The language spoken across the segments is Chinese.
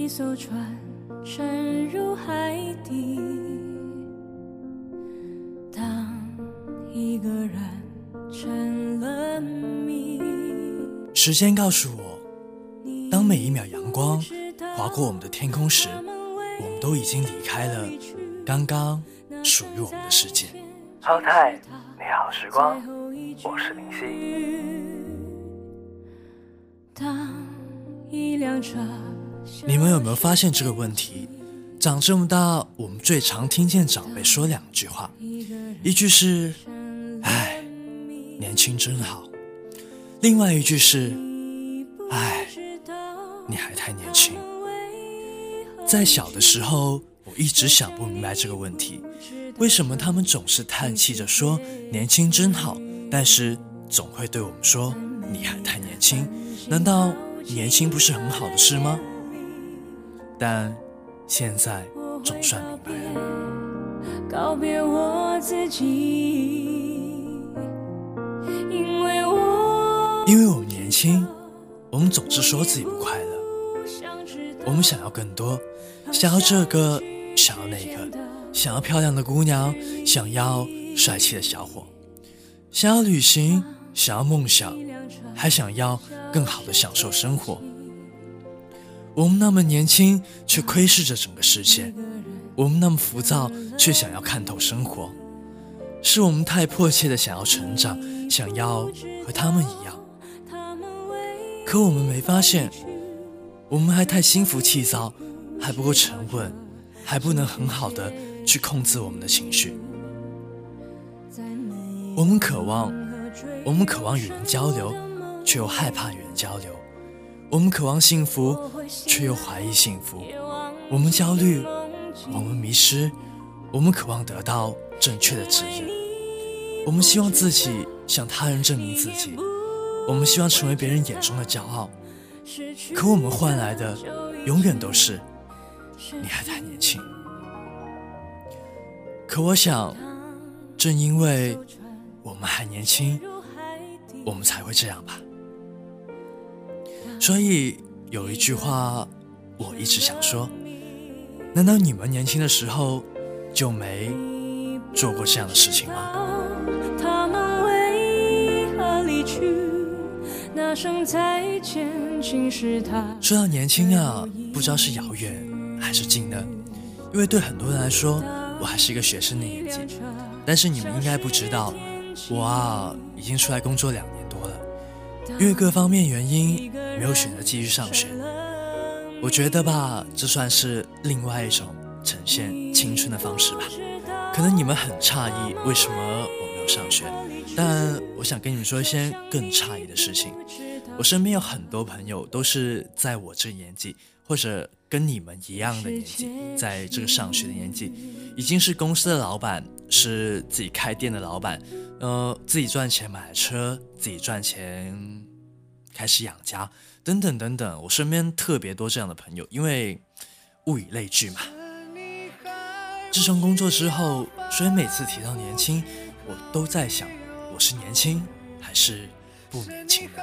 一艘船沉入海底，当一个人成了谜。时间告诉我，当每一秒阳光划过我们的天空时，我们都已经离开了刚刚属于我们的世界。超太，美好时光，我是林夕。当一辆车你们有没有发现这个问题？长这么大，我们最常听见长辈说两句话，一句是“唉，年轻真好”，另外一句是“唉，你还太年轻”。在小的时候，我一直想不明白这个问题：为什么他们总是叹气着说“年轻真好”，但是总会对我们说“你还太年轻”？难道年轻不是很好的事吗？但现在总算明白了。告别我自己，因为我因为我们年轻，我们总是说自己不快乐，我们想要更多，想要这个，想要那个，想要漂亮的姑娘，想要帅气的小伙，想要旅行，想要梦想，还想要更好的享受生活。我们那么年轻，却窥视着整个世界；我们那么浮躁，却想要看透生活。是我们太迫切的想要成长，想要和他们一样。可我们没发现，我们还太心浮气躁，还不够沉稳，还不能很好的去控制我们的情绪。我们渴望，我们渴望与人交流，却又害怕与人交流。我们渴望幸福，却又怀疑幸福；我们焦虑，我们迷失，我们渴望得到正确的指引；我们希望自己向他人证明自己；我们希望成为别人眼中的骄傲。可我们换来的，永远都是你还太年轻。可我想，正因为我们还年轻，我们才会这样吧。所以有一句话，我一直想说：难道你们年轻的时候就没做过这样的事情吗？他们为何离去？那声再见，竟是他。说到年轻啊，不知道是遥远还是近呢？因为对很多人来说，我还是一个学生的年纪。但是你们应该不知道，我啊已经出来工作两年多了。因为各方面原因，没有选择继续上学。我觉得吧，这算是另外一种呈现青春的方式吧。可能你们很诧异为什么我没有上学，但我想跟你们说一些更诧异的事情。我身边有很多朋友都是在我这年纪，或者跟你们一样的年纪，在这个上学的年纪，已经是公司的老板，是自己开店的老板，呃，自己赚钱买车，自己赚钱开始养家，等等等等。我身边特别多这样的朋友，因为物以类聚嘛。自从工作之后，所以每次提到年轻，我都在想，我是年轻还是不年轻的？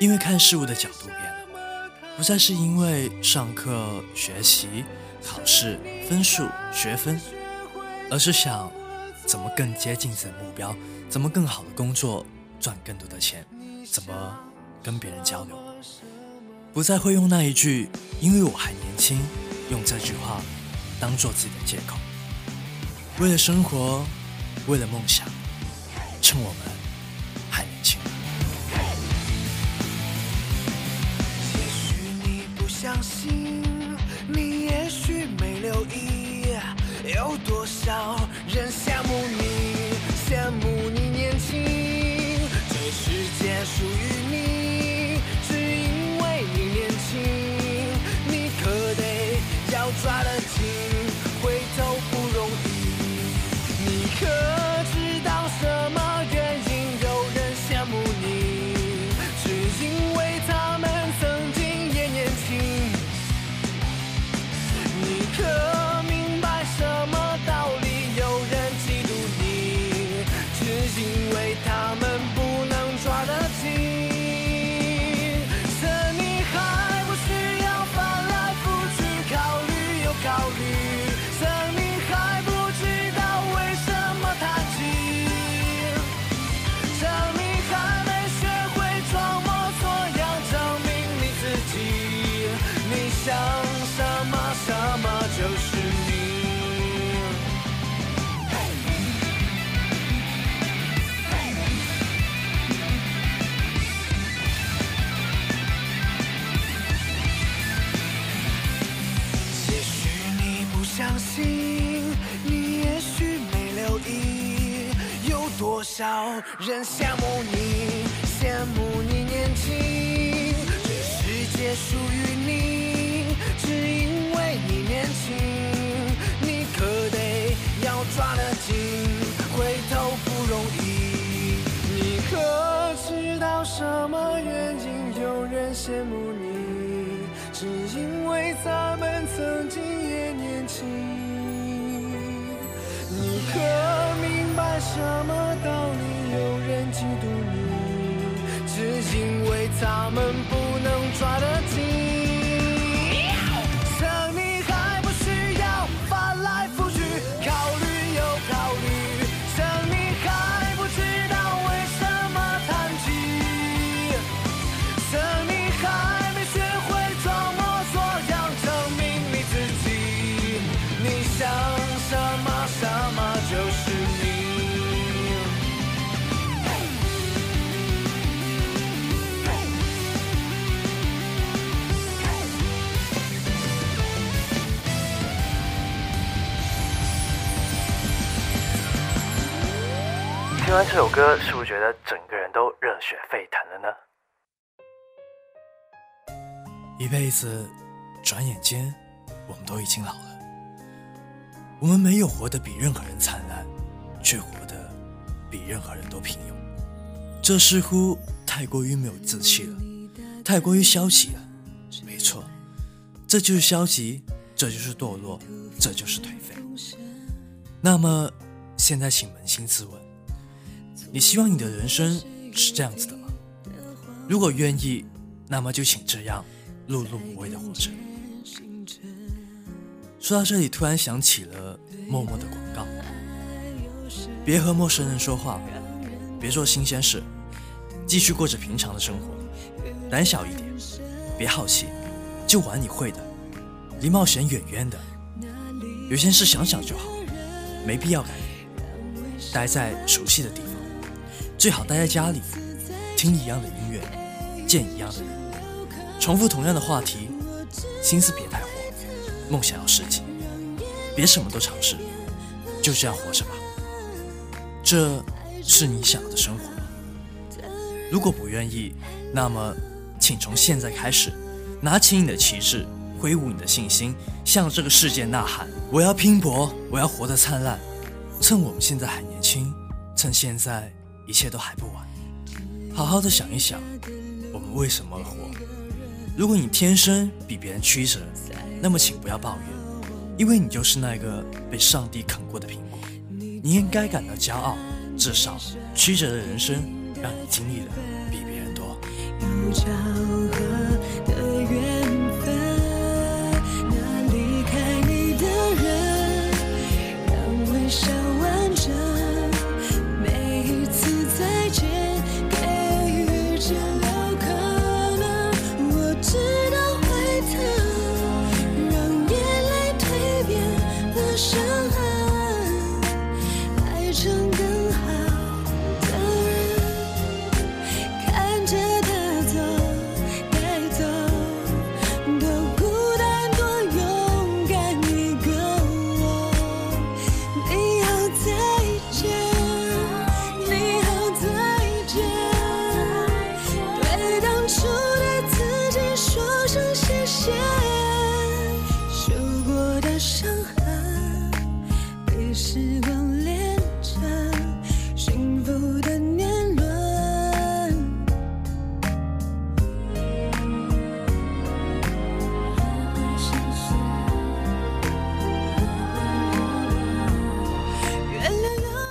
因为看事物的角度变了，不再是因为上课、学习、考试、分数、学分，而是想怎么更接近自己的目标，怎么更好的工作，赚更多的钱，怎么跟别人交流。不再会用那一句“因为我还年轻”，用这句话当做自己的借口。为了生活，为了梦想，趁我们还年轻。也许你不相信，你也许没留意，有多少人羡慕你，属于你，多少人羡慕你，羡慕你年轻，这世界属于你，只因为你年轻，你可得要抓得紧，回头不容易。你可知道什么原因有人羡慕你？只因为咱们曾经也年轻。什么道理？有人嫉妒你，只因为他们不能抓得听完这首歌，是不是觉得整个人都热血沸腾了呢？一辈子，转眼间，我们都已经老了。我们没有活得比任何人灿烂，却活得比任何人都平庸。这似乎太过于没有志气了，太过于消极了。没错，这就是消极，这就是堕落，这就是颓废。那么，现在请扪心自问：你希望你的人生是这样子的吗？如果愿意，那么就请这样碌碌无为的活着。说到这里，突然想起了默默的广告：别和陌生人说话，别做新鲜事，继续过着平常的生活，胆小一点，别好奇，就玩你会的，离冒险远远的。有些事想想就好，没必要改变。待在熟悉的地方，最好待在家里，听一样的音乐，见一样的人，重复同样的话题，心思别太活，梦想要实际，别什么都尝试，就这样活着吧。这是你想要的生活吗？如果不愿意，那么请从现在开始，拿起你的旗帜，挥舞你的信心，向这个世界呐喊：我要拼搏，我要活得灿烂。趁我们现在还年轻，趁现在一切都还不晚，好好的想一想，我们为什么而活。如果你天生比别人曲折，那么请不要抱怨，因为你就是那个被上帝啃过的苹果。你应该感到骄傲，至少曲折的人生让你经历的比别人多。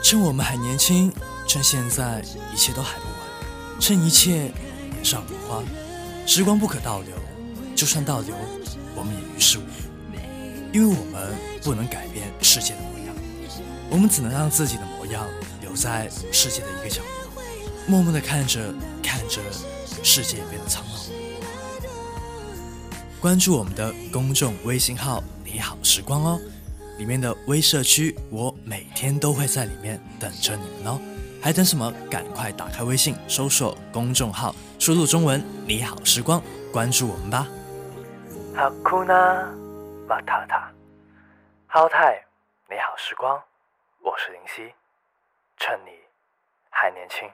趁我们还年轻，趁现在一切都还不晚，趁一切年少如花，时光不可倒流，就算倒流，我们也于事无补，因为我们不能改变世界的模样，我们只能让自己的模样留在世界的一个角落，默默地看着看着，世界变得苍老。关注我们的公众微信号“你好时光”哦，里面的微社区，我每天都会在里面等着你们哦。还等什么？赶快打开微信，搜索公众号，输入中文“你好时光”，关注我们吧。哈库纳马塔塔，浩泰，你好时光，我是林夕，趁你还年轻。